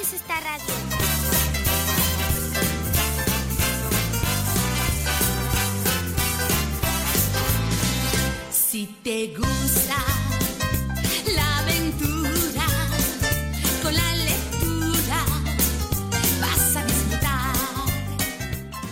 mereces esta radio. Si te gusta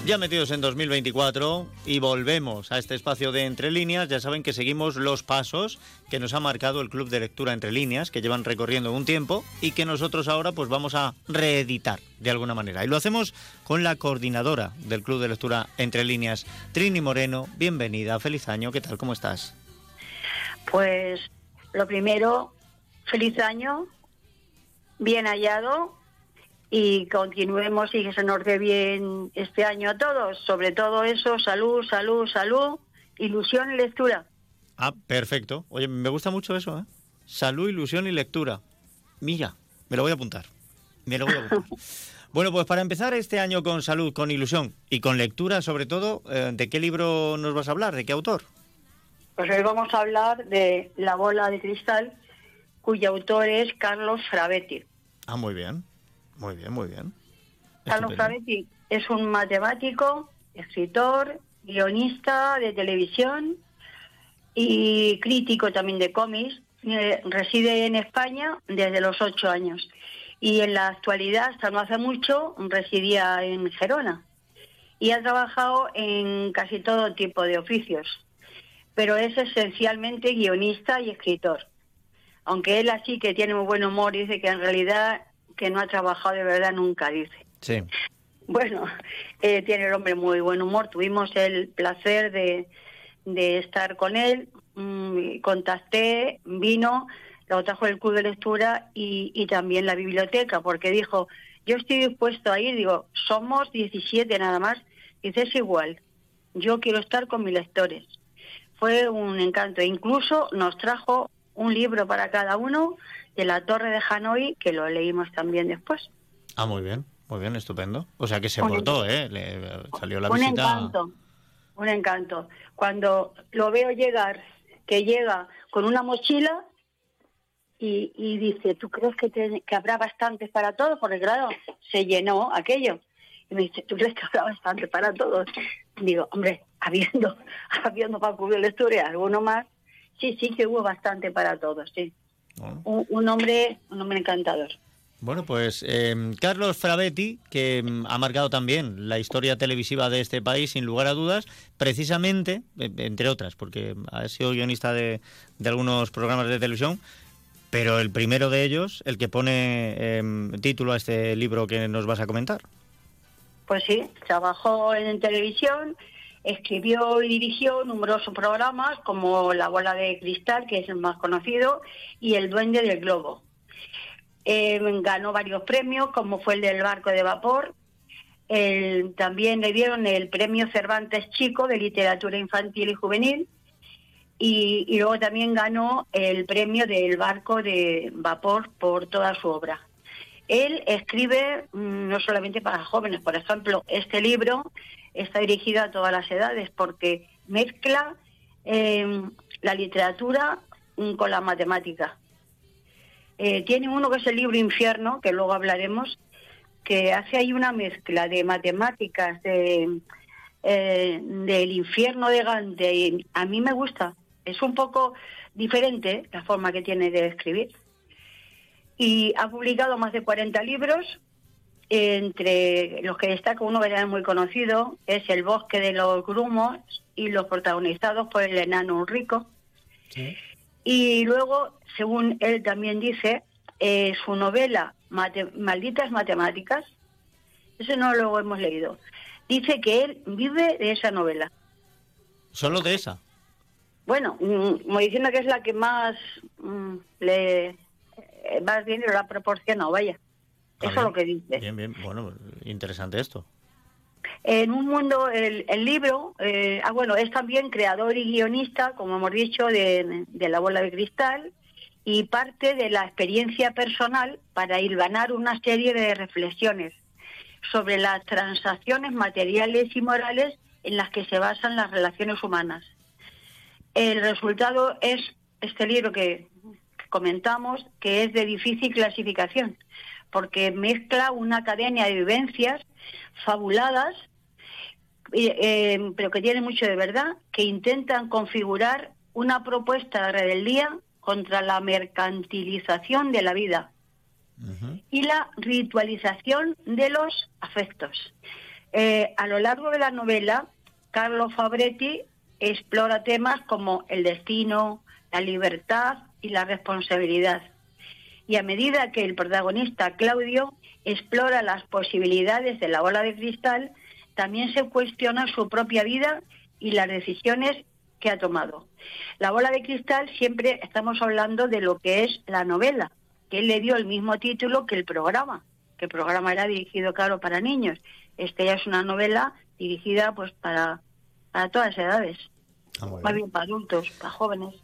Ya metidos en 2024 y volvemos a este espacio de Entre Líneas, ya saben que seguimos los pasos que nos ha marcado el Club de Lectura Entre Líneas, que llevan recorriendo un tiempo y que nosotros ahora pues vamos a reeditar de alguna manera. Y lo hacemos con la coordinadora del Club de Lectura Entre Líneas, Trini Moreno. Bienvenida, feliz año, ¿qué tal? ¿Cómo estás? Pues lo primero, feliz año, bien hallado y continuemos y que se nos dé bien este año a todos. Sobre todo eso, salud, salud, salud, ilusión y lectura. Ah, perfecto. Oye, me gusta mucho eso, ¿eh? Salud, ilusión y lectura. Mira, me lo voy a apuntar. Me lo voy a apuntar. Bueno, pues para empezar este año con salud, con ilusión y con lectura, sobre todo, eh, ¿de qué libro nos vas a hablar? ¿De qué autor? Pues hoy vamos a hablar de La bola de cristal, cuyo autor es Carlos Frabetti. Ah, muy bien. Muy bien, muy bien. Carlos. Frabetti es un matemático, escritor, guionista de televisión y crítico también de cómics. Eh, reside en España desde los ocho años y en la actualidad, hasta no hace mucho, residía en Gerona y ha trabajado en casi todo tipo de oficios, pero es esencialmente guionista y escritor. Aunque él así que tiene muy buen humor, dice que en realidad que no ha trabajado de verdad nunca, dice. Sí. Bueno, eh, tiene el hombre muy buen humor. Tuvimos el placer de, de estar con él. mm, contacté, vino, lo trajo el club de lectura y, y también la biblioteca, porque dijo, yo estoy dispuesto a ir. Digo, somos 17 nada más. Dice, es igual. Yo quiero estar con mis lectores. Fue un encanto. Incluso nos trajo un libro para cada uno de la Torre de Hanoi, que lo leímos también después. Ah, muy bien. Muy bien, estupendo. O sea que se Un- portó, ¿eh? Le- salió la un visita. encanto, un encanto. Cuando lo veo llegar, que llega con una mochila y, y dice, ¿tú crees que, te- que habrá bastantes para todos? Porque claro, se llenó aquello. Y me dice, ¿tú crees que habrá bastante para todos? Digo, hombre, habiendo, habiendo para cubrir la historia alguno más, sí, sí que hubo bastante para todos, sí. Bueno. Un, un hombre, un hombre encantador. Bueno, pues eh, Carlos Frabetti, que mm, ha marcado también la historia televisiva de este país, sin lugar a dudas, precisamente, eh, entre otras, porque ha sido guionista de, de algunos programas de televisión, pero el primero de ellos, el que pone eh, título a este libro que nos vas a comentar. Pues sí, trabajó en televisión, escribió y dirigió numerosos programas como La Bola de Cristal, que es el más conocido, y El Duende del Globo. Eh, ganó varios premios, como fue el del barco de vapor. También le dieron el premio Cervantes Chico de literatura infantil y juvenil. Y, y luego también ganó el premio del barco de vapor por toda su obra. Él escribe mm, no solamente para jóvenes, por ejemplo, este libro está dirigido a todas las edades porque mezcla eh, la literatura mm, con la matemática. Eh, tiene uno que es el libro Infierno, que luego hablaremos, que hace ahí una mezcla de matemáticas, de, eh, del infierno de Gante. A mí me gusta. Es un poco diferente la forma que tiene de escribir y ha publicado más de 40 libros, entre los que destaca uno que ya es muy conocido, es El bosque de los grumos y los protagonizados por el enano rico. Y luego, según él también dice, eh, su novela Mate- Malditas Matemáticas, ese no lo hemos leído, dice que él vive de esa novela. Solo de esa. Bueno, mm, como diciendo que es la que más mm, le eh, más dinero la ha proporcionado, vaya. Eso es lo que dice. Bien, bien. Bueno, interesante esto. En un mundo, el, el libro, eh, ah, bueno, es también creador y guionista, como hemos dicho, de, de La Bola de Cristal y parte de la experiencia personal para hilvanar una serie de reflexiones sobre las transacciones materiales y morales en las que se basan las relaciones humanas. El resultado es este libro que comentamos, que es de difícil clasificación, porque mezcla una cadena de vivencias fabuladas, eh, pero que tienen mucho de verdad, que intentan configurar una propuesta de rebeldía contra la mercantilización de la vida y la ritualización de los afectos. Eh, a lo largo de la novela, Carlo Fabretti explora temas como el destino, la libertad y la responsabilidad. Y a medida que el protagonista, Claudio, explora las posibilidades de la bola de cristal, también se cuestiona su propia vida y las decisiones que ha tomado. La bola de cristal siempre estamos hablando de lo que es la novela, que él le dio el mismo título que el programa, que el programa era dirigido, claro, para niños. Este ya es una novela dirigida pues para, para todas las edades, Ah, más bien. bien para adultos, para jóvenes.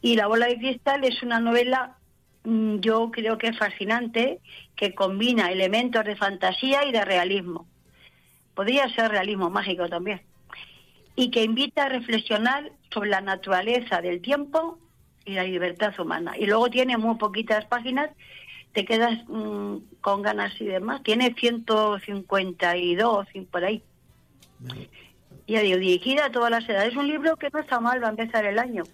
Y La bola de cristal es una novela, yo creo que es fascinante, que combina elementos de fantasía y de realismo. Podría ser realismo mágico también. Y que invita a reflexionar sobre la naturaleza del tiempo y la libertad humana. Y luego tiene muy poquitas páginas, te quedas mm, con ganas y demás. Tiene 152 y por ahí. Ya digo, dirigida a todas las edades. Es un libro que no está mal, va a empezar el año.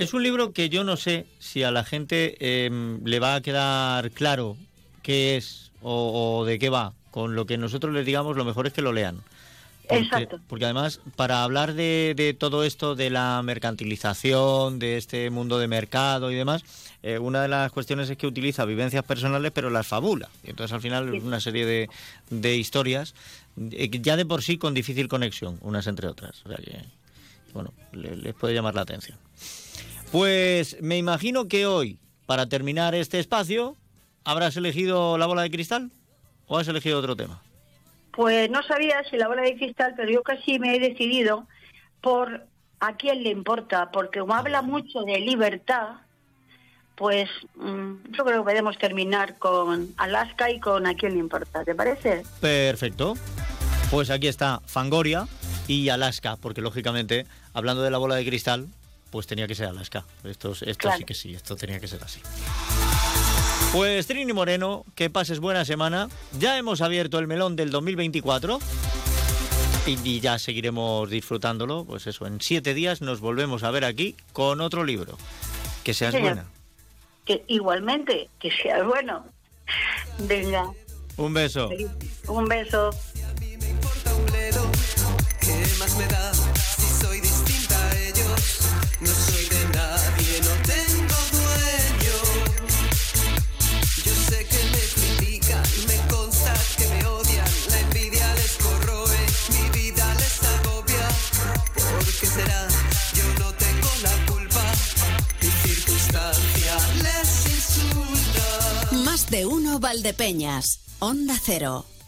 Es un libro que yo no sé si a la gente eh, le va a quedar claro qué es o, o de qué va. Con lo que nosotros les digamos, lo mejor es que lo lean. Porque, Exacto. porque además, para hablar de, de todo esto, de la mercantilización, de este mundo de mercado y demás, eh, una de las cuestiones es que utiliza vivencias personales, pero las fabula. Y entonces, al final, es una serie de, de historias, eh, ya de por sí con difícil conexión, unas entre otras. O sea que, bueno, le- les puede llamar la atención. Pues me imagino que hoy, para terminar este espacio, habrás elegido la bola de cristal o has elegido otro tema. Pues no sabía si la bola de cristal, pero yo casi me he decidido por a quién le importa, porque como habla mucho de libertad, pues mm, yo creo que podemos terminar con Alaska y con a quién le importa, ¿te parece? Perfecto. Pues aquí está Fangoria y Alaska, porque lógicamente, hablando de la bola de cristal, pues tenía que ser Alaska. Esto, esto Claro. sí que sí, esto tenía que ser así. Pues Trini Moreno, que pases buena semana. Ya hemos abierto el melón del 2024 y, y ya seguiremos disfrutándolo. Pues eso, en siete días nos volvemos a ver aquí con otro libro. Que seas señor. buena. Que igualmente, que sea bueno. Venga, Un beso. un beso. Valdepeñas. Onda Cero.